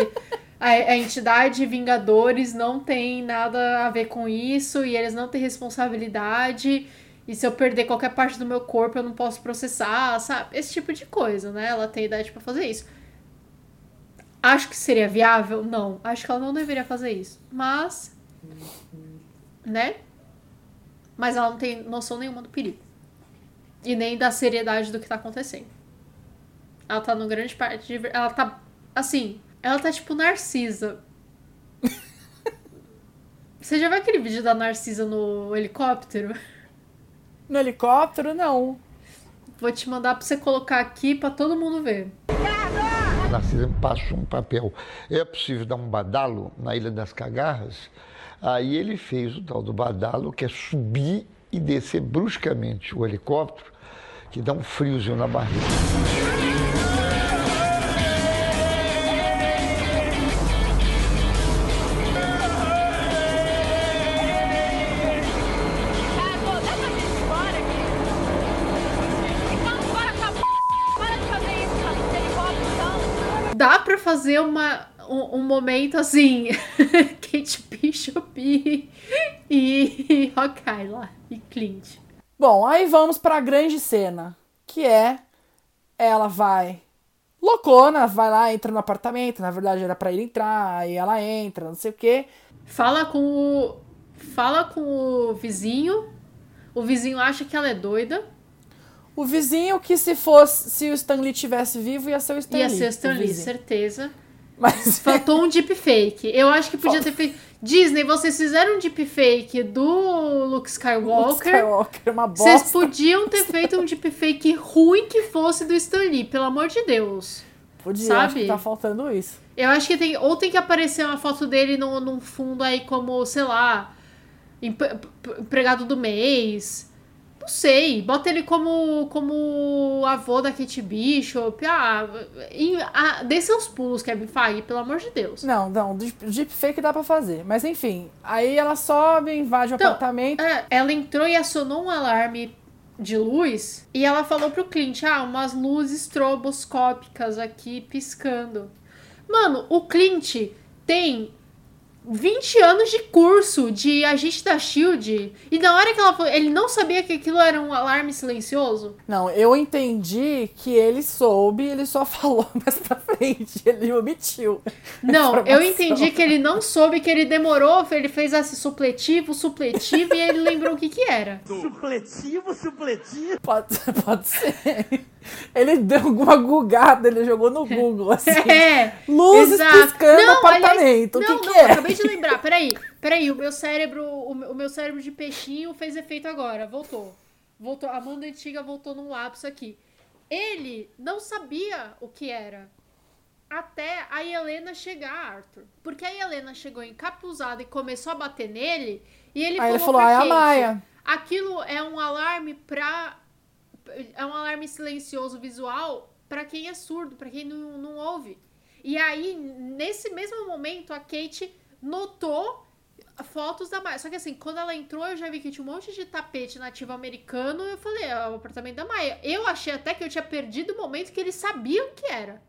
a, a entidade Vingadores não tem nada a ver com isso e eles não têm responsabilidade. E se eu perder qualquer parte do meu corpo, eu não posso processar, sabe? Esse tipo de coisa, né? Ela tem idade pra fazer isso. Acho que seria viável? Não. Acho que ela não deveria fazer isso. Mas. Né? Mas ela não tem noção nenhuma do perigo. E nem da seriedade do que tá acontecendo. Ela tá no grande parte de. Ela tá. Assim. Ela tá tipo Narcisa. Você já viu aquele vídeo da Narcisa no helicóptero? No helicóptero, não. Vou te mandar pra você colocar aqui pra todo mundo ver. A Narcisa me passou um papel. É possível dar um badalo na Ilha das Cagarras? Aí ele fez o tal do badalo, que é subir e descer bruscamente o helicóptero, que dá um friozinho na barriga. Fazer uma, um, um momento assim. Kate Bishop e, e Hawkeye lá. E Clint. Bom, aí vamos pra grande cena, que é ela vai loucona, vai lá, entra no apartamento, na verdade era pra ele entrar, aí ela entra, não sei o quê. Fala com o. Fala com o vizinho. O vizinho acha que ela é doida. O vizinho que se fosse, se o Stanley tivesse vivo, ia ser o Stanley. Ia ser o Stan Lee, vizinho. certeza. Mas Faltou um deepfake. Eu acho que podia ter feito. Disney, vocês fizeram um deepfake do Luke Skywalker. Skywalker, uma Vocês bosta. podiam ter feito um deepfake ruim que fosse do Stan Lee, pelo amor de Deus. Podia, sabe? acho que tá faltando isso. Eu acho que tem. Ou tem que aparecer uma foto dele no, num fundo aí como, sei lá, empregado do mês. Não sei. Bota ele como, como avô da Kate Bishop. Ah, e, ah, dê seus pulos, Kevin Feige, pelo amor de Deus. Não, não, deep- deepfake dá pra fazer. Mas enfim, aí ela sobe, invade o Então, apartamento. É, ela entrou e acionou um alarme de luz e ela falou pro Clint, ah, umas luzes estroboscópicas aqui piscando. Mano, o Clint tem 20 anos de curso de agente da SHIELD e na hora que ela falou, ele não sabia que aquilo era um alarme silencioso? Não, eu entendi que ele soube, ele só falou mais pra frente, ele omitiu. Não, eu entendi que ele não soube, que ele demorou, ele fez esse supletivo, supletivo e ele lembrou o que que era. Supletivo, supletivo. Pode, pode ser. Ele deu alguma gugada, ele jogou no Google, assim. É, Luzes exato. piscando Não, aliás, apartamento. não, o que, não, que é? Acabei de lembrar. Peraí, peraí, o meu cérebro, o meu, cérebro de peixinho fez efeito agora. Voltou. Voltou. A Amanda antiga voltou num lapso aqui. Ele não sabia o que era. Até a Helena chegar, Arthur. Porque a Helena chegou encapuzada e começou a bater nele. E ele Aí falou, ele falou, "Ah, é a Maia." Aquilo é um alarme pra. É um alarme silencioso visual pra quem é surdo, pra quem não, não ouve. E aí, nesse mesmo momento, a Kate notou fotos da Maia. Só que assim, quando ela entrou, eu já vi que tinha um monte de tapete nativo americano. Eu falei, é o apartamento da Maia. Eu achei até que eu tinha perdido o momento que eles sabiam que era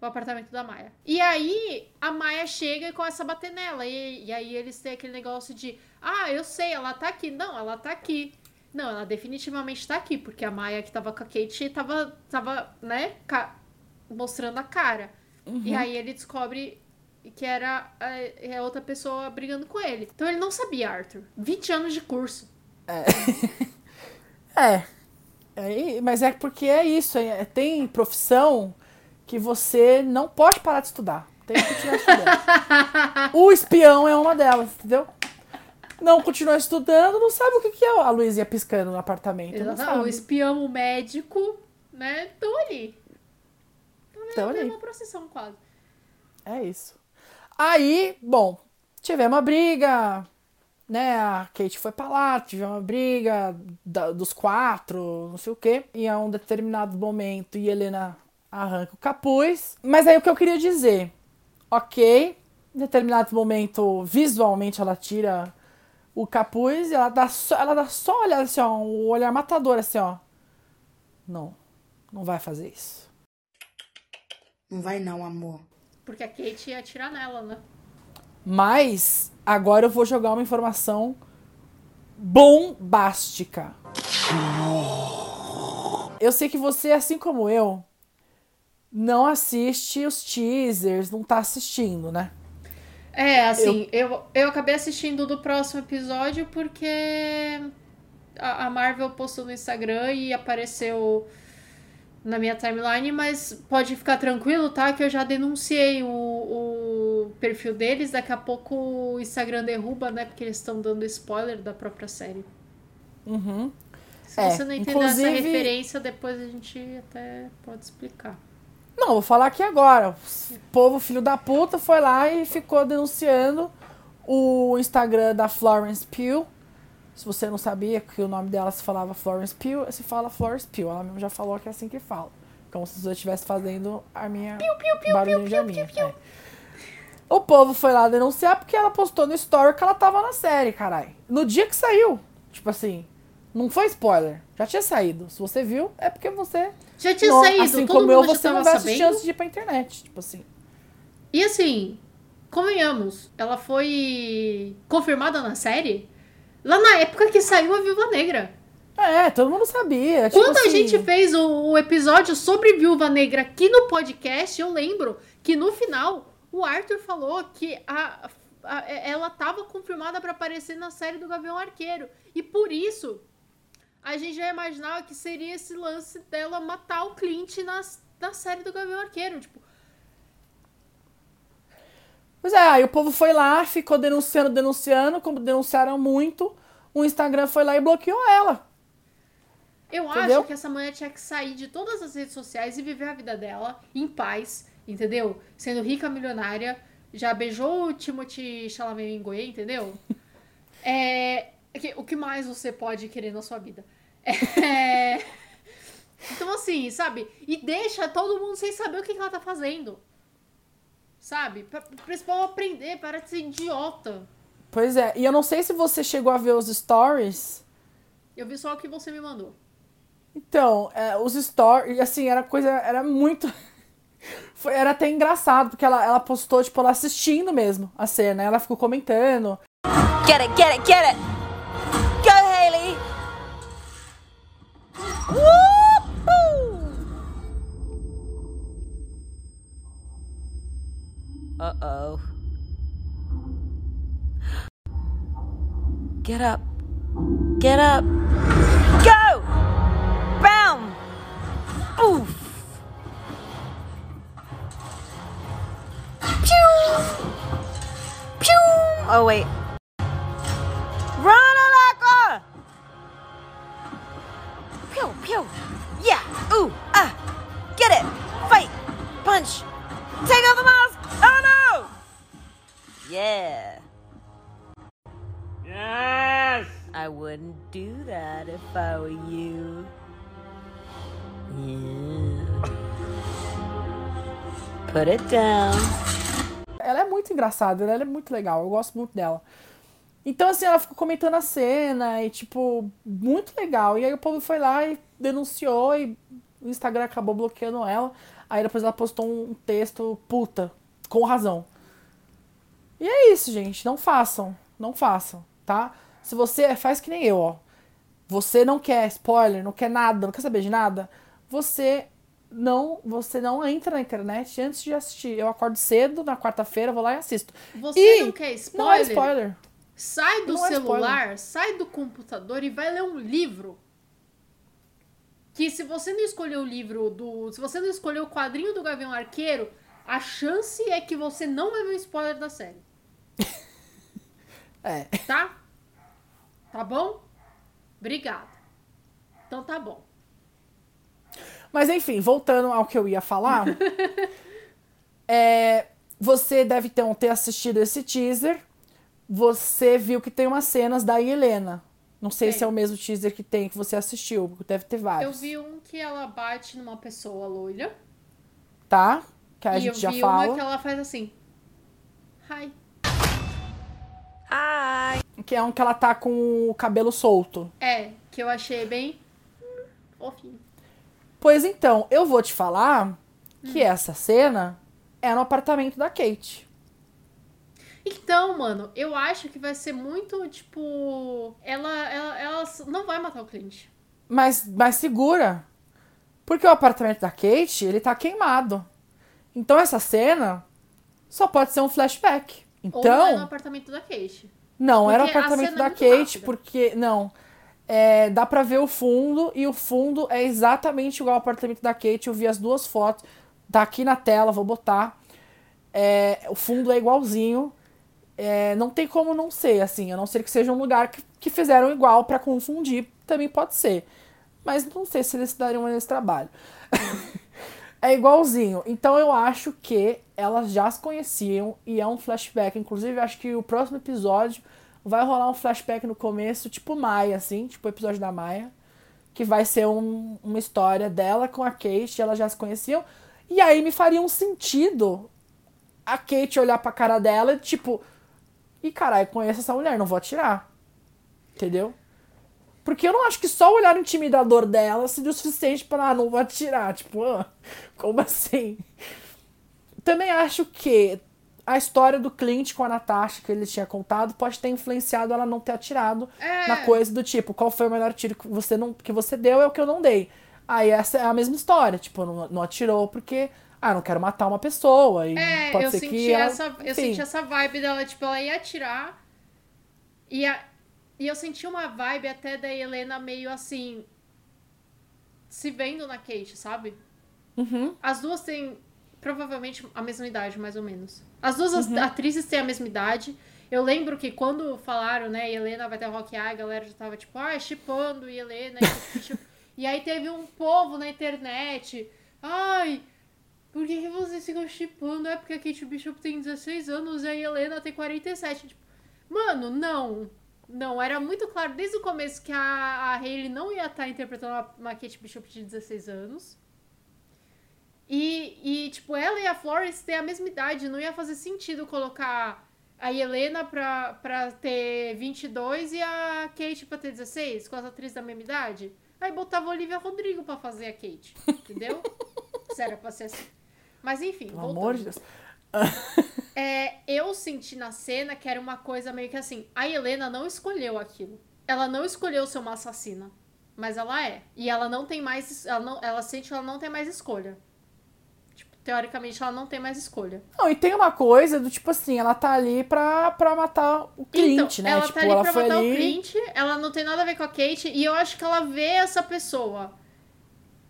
o apartamento da Maia. E aí, a Maia chega e começa a bater nela. E, e aí eles têm aquele negócio de, ah, eu sei, ela tá aqui. Não, ela tá aqui. Não, ela definitivamente tá aqui, porque a Maia que tava com a Kate tava, tava né, mostrando a cara. E aí ele descobre que era a, é outra pessoa brigando com ele. Então ele não sabia, Arthur. 20 anos de curso. É. É, mas é porque é isso. é- tem profissão que você não pode parar de estudar. Tem que continuar estudando. o espião é uma delas, entendeu? Não continua estudando, não sabe o que, que é a luzinha piscando no apartamento. Não Exatamente. O espião, o médico, né, estão ali. Então, É ali. uma procissão quase. É isso. Aí, bom, tivemos uma briga, né? A Kate foi pra lá, tivemos uma briga da- dos quatro, não sei o quê. E a um determinado momento, e Helena arranca o capuz. Mas aí o que eu queria dizer, ok, em determinado momento, visualmente, ela tira o capuz e ela dá só, ela dá só olhar assim, ó, um olhar matador, assim, ó. Não, não vai fazer isso. Não vai não, amor. Porque a Kate ia atirar nela, né? Mas agora eu vou jogar uma informação bombástica. Eu sei que você, assim como eu, não assiste os teasers, não tá assistindo, né? É, assim, eu... Eu, acabei assistindo do próximo episódio porque a, a Marvel postou no Instagram e apareceu na minha timeline, mas pode ficar tranquilo, tá? Que eu já denunciei o, o, perfil deles, daqui a pouco o Instagram derruba, né? Porque eles estão dando spoiler da própria série. Uhum. Se É, você não entender inclusive- essa referência, depois a gente até pode explicar. Não, vou falar aqui agora. O povo filho da puta foi lá e ficou denunciando o Instagram da Florence Pugh. Se você não sabia que o nome dela se falava Florence Pugh, se fala Florence Pugh. Ela mesmo já falou que é assim que fala. Como se eu estivesse fazendo a minha barulhinho de minha. É. O povo foi lá denunciar porque ela postou no story que ela tava na série, caralho. No dia que saiu. Tipo assim, não foi spoiler. Já tinha saído. Se você viu, é porque você Já tinha não, saído, assim todo como eu, você não vai assistir sabendo. antes de ir pra internet. Tipo assim. E assim, convenhamos, ela foi confirmada na série lá na época que saiu a Viúva Negra. É, todo mundo sabia. tipo Quando a assim, gente fez o, o episódio sobre Viúva Negra aqui no podcast, eu lembro que no final o Arthur falou que a, a- ela tava confirmada pra aparecer na série do Gavião Arqueiro. E por isso a gente já imaginava que seria esse lance dela matar o Clint nas, na série do Gavião Arqueiro. Tipo, Pois é, aí o povo foi lá, ficou denunciando, denunciando, como denunciaram muito, o Instagram foi lá e bloqueou ela. Eu Entendeu? acho que essa mulher tinha que sair de todas as redes sociais e viver a vida dela em paz, entendeu? Sendo rica, milionária, já beijou o Timothy Chalamet Goiânia, entendeu? É, que- o que mais você pode querer na sua vida? É, então, assim, sabe? E deixa todo mundo sem saber o que, que ela tá fazendo. Sabe? Pra, pra esse povo aprender, para de ser idiota. Pois é, e eu não sei se você chegou a ver os stories. Eu vi só o que você me mandou. Então, é, os stories, assim, era coisa, era muito... Foi, era até engraçado, porque ela, ela postou, tipo, ela assistindo mesmo a cena. Ela ficou comentando. Get it, get it, get it. Uh oh. Get up. Get up. Go! Bam! Oof! Pew! Pew! Oh, wait. Run, Alaka! Pew, pew. Yeah. Ooh, ah. Get it. Fight. Punch. Take off the mask. Yeah. Yes! I wouldn't do that if I were you. Yeah. Put it down. Ela é muito engraçada, ela é muito legal, eu gosto muito dela. Então, assim, ela ficou comentando a cena e, tipo, muito legal. E aí o povo foi lá e denunciou e o Instagram acabou bloqueando ela. Aí depois ela postou um texto, puta, com razão. E é isso, gente. Não façam. Não façam, tá? Se você faz que nem eu, ó. Você não quer spoiler, não quer nada, não quer saber de nada. Você não, você não entra na internet antes de assistir. Eu acordo cedo na quarta-feira, vou lá e assisto. Você E não quer spoiler? Não é spoiler. Sai do Não é celular, sai do computador e vai ler um livro. Que se você não escolher o livro do. Se você não escolher o quadrinho do Gavião Arqueiro, a chance é que você não vai ver um spoiler da série. É. Tá? Tá bom? Obrigada. Então tá bom. Mas enfim, voltando ao que eu ia falar. é, você deve ter, ter assistido esse teaser. Você viu que tem umas cenas da Helena. Não sei Tem. se é o mesmo teaser que tem que você assistiu, deve ter Eu vários. vi um que ela bate numa pessoa loira. Tá? Que a e eu gente já vi fala. uma que ela faz assim. Hi. Hi. Que é um que ela tá com o cabelo solto. É, que eu achei bem. fofinho. Pois então, eu vou te falar Hum. que essa cena é no apartamento da Kate. Então, mano, eu acho que vai ser muito, tipo. Ela, ela, ela não vai matar o Clint. Mas, mas segura. Porque o apartamento da Kate, ele tá queimado. Então essa cena só pode ser um flashback. Ou não é no Então, apartamento da Kate. não, era o porque apartamento é da muito Kate, rápida. porque. Não. É, dá pra ver o fundo, e o fundo é exatamente igual ao apartamento da Kate. Eu vi as duas fotos. Tá aqui na tela, vou botar. É, o fundo é igualzinho. É, não tem como não ser, assim, a não ser que seja um lugar que, que fizeram igual pra confundir, também pode ser. Mas não sei se eles se dariam esse trabalho. é igualzinho. Então eu acho que elas já se conheciam e é um flashback. Inclusive, acho que o próximo episódio vai rolar um flashback no começo, tipo Maia, assim, tipo o episódio da Maia. Que vai ser um- uma história dela com a Kate, elas já se conheciam. E aí me faria um sentido a Kate olhar pra cara dela e tipo, e caralho, conheço essa mulher, não vou atirar. Entendeu? Porque eu não acho que só o olhar intimidador dela seria o suficiente pra, ah, não vou atirar. Tipo, ah, como assim? Também acho que a história do Clint com a Natasha que ele tinha contado pode ter influenciado ela não ter atirado É. na coisa do tipo, qual foi o melhor tiro que você não que você deu é o que eu não dei. Aí essa é a mesma história, tipo, não, não atirou porque ah, não quero matar uma pessoa e É, pode eu ser senti, que ela, essa, eu senti essa vibe dela, tipo, ela ia atirar. E, a, e eu senti uma vibe até da Helena meio assim. Se vendo na Kate, sabe? Uhum. As duas têm provavelmente a mesma idade, mais ou menos. As duas as- Uhum. atrizes têm a mesma idade. Eu lembro que quando falaram, né, Helena vai ter Rock Eye, a galera já tava tipo, ah, chipando Helena. E, Kate Bishop. e aí teve um povo na internet. Ai, por que, que vocês ficam chipando? É porque a Kate Bishop tem 16 anos e a Helena tem 47. Tipo, mano, não. Não, era muito claro desde o começo que a, a Hayley não ia estar interpretando uma, uma Kate Bishop de 16 anos. E, e, tipo, ela e a Florence têm a mesma idade. Não ia fazer sentido colocar a Helena pra, pra ter 22 e a Kate pra ter 16, com as atrizes da mesma idade. Aí botava a Olivia Rodrigo pra fazer a Kate. Entendeu? Sério, pra ser assim. Mas enfim, Pelo voltando. amor de Deus. É, eu senti na cena que era uma coisa meio que assim, a Helena não escolheu aquilo. Ela não escolheu ser uma assassina, mas ela é. E ela não tem mais, ela não, ela sente que ela não tem mais escolha. Tipo, teoricamente ela não tem mais escolha. Não, e tem uma coisa do tipo assim, ela tá ali pra, pra matar o Clint, então, né? ela tipo, tá ali ela pra matar ali... o Clint, ela não tem nada a ver com a Kate, e eu acho que ela vê essa pessoa.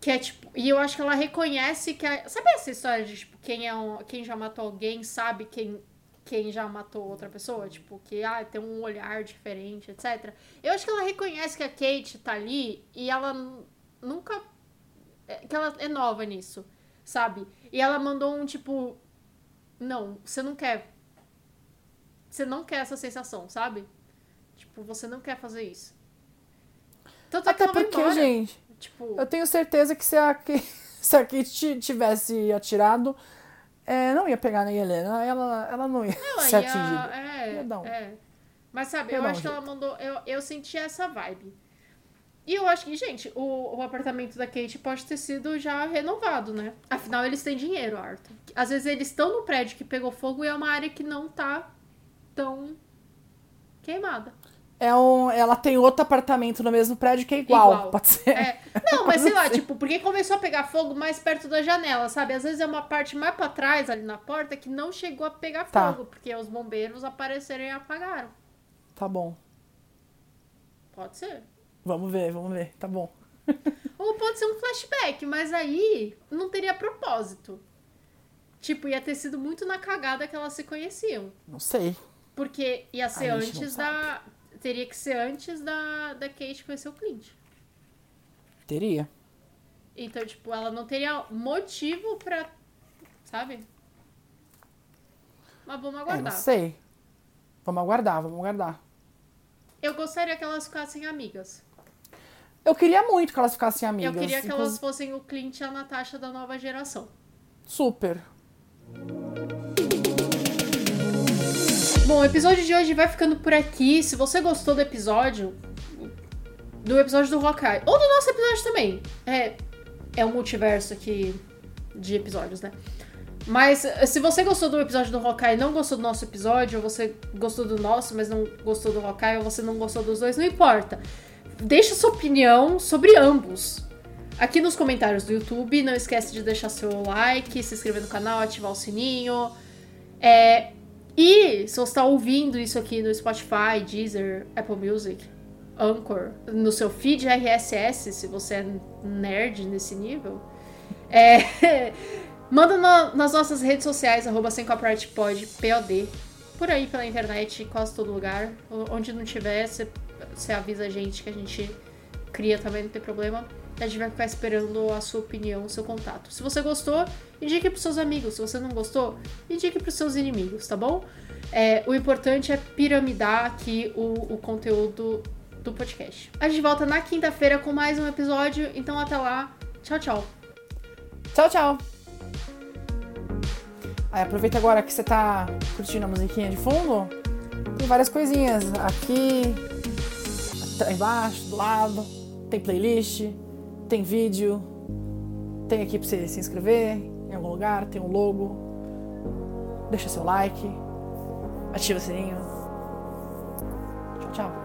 Que é tipo. E eu acho que ela reconhece que. A, sabe essa história de, tipo, quem, é um, quem já matou alguém sabe quem, quem já matou outra pessoa? Tipo, que ah, tem um olhar diferente, etc. Eu acho que ela reconhece que a Kate tá ali e ela nu- nunca. é, Que ela é nova nisso, sabe? E ela mandou um tipo. Não, você não quer. Você não quer essa sensação, sabe? Tipo, você não quer fazer isso. Tanto é Até porque, gente, Tipo, eu tenho certeza que se a, Ki- se a Kate tivesse atirado, é, não ia pegar nem a Helena, ela, ela não ia ela ser ia, atingida. é, Ia um- é. Mas sabe, ia eu um acho que ela mandou. Eu, eu senti essa vibe. E eu acho que, gente, o, o apartamento da Kate pode ter sido já renovado, né? Afinal, eles têm dinheiro, Arthur. Às vezes eles estão no prédio que pegou fogo e é uma área que não tá tão queimada. É um, ela tem outro apartamento no mesmo prédio que é igual, Igual. pode ser. É. Não, mas sei lá, tipo, porque começou a pegar fogo mais perto da janela, sabe? Às vezes é uma parte mais pra trás ali na porta que não chegou a pegar Tá. fogo, porque os bombeiros apareceram e apagaram. Tá bom, Pode ser. vamos ver, vamos ver, tá bom. Ou pode ser um flashback, mas aí não teria propósito. Tipo, ia ter sido muito na cagada que elas se conheciam. Não sei. Porque ia ser antes da. Teria que ser antes da, da Kate conhecer o Clint. Teria. Então, tipo, ela não teria motivo pra. Sabe? Mas vamos É, aguardar. não sei. Vamos aguardar, vamos aguardar. Eu gostaria que elas ficassem amigas. Eu queria muito que elas ficassem amigas. Eu queria que elas fossem o Clint e a Natasha da nova geração. Super. Bom, o episódio de hoje vai ficando por aqui. Se você gostou do episódio, do episódio do Hawkeye, ou do nosso episódio também, é, é um multiverso aqui de episódios, né? Mas eh, se você gostou do episódio do Hawkeye e não gostou do nosso episódio, ou você gostou do nosso, mas não gostou do Hawkeye, ou você não gostou dos dois, não importa. Deixa sua opinião sobre ambos. Aqui nos comentários do YouTube, não esquece de deixar seu like, se inscrever no canal, ativar o sininho. É, e se você está ouvindo isso aqui no Spotify, Deezer, Apple Music, Anchor, no seu feed RSS, se você é nerd nesse nível, é, Manda na- nas nossas redes sociais, arroba sem pod, POD. Por aí pela internet, quase todo lugar. Onde não tiver, você avisa a gente que a gente cria também, não tem problema. A gente vai ficar esperando a sua opinião, o seu contato. Se você gostou, indique pros seus amigos. Se você não gostou, indique pros seus inimigos, tá bom? É, o importante é piramidar aqui o, o conteúdo do podcast. A gente volta na quinta-feira com mais um episódio, então até lá. Tchau, tchau. Tchau, tchau. Aí aproveita agora que você tá curtindo a musiquinha de fundo. Tem várias coisinhas aqui, tá embaixo, do lado. Tem playlist, tem vídeo, tem aqui pra você se inscrever em algum lugar, tem um logo. Deixa seu like, ativa o sininho. Tchau, tchau.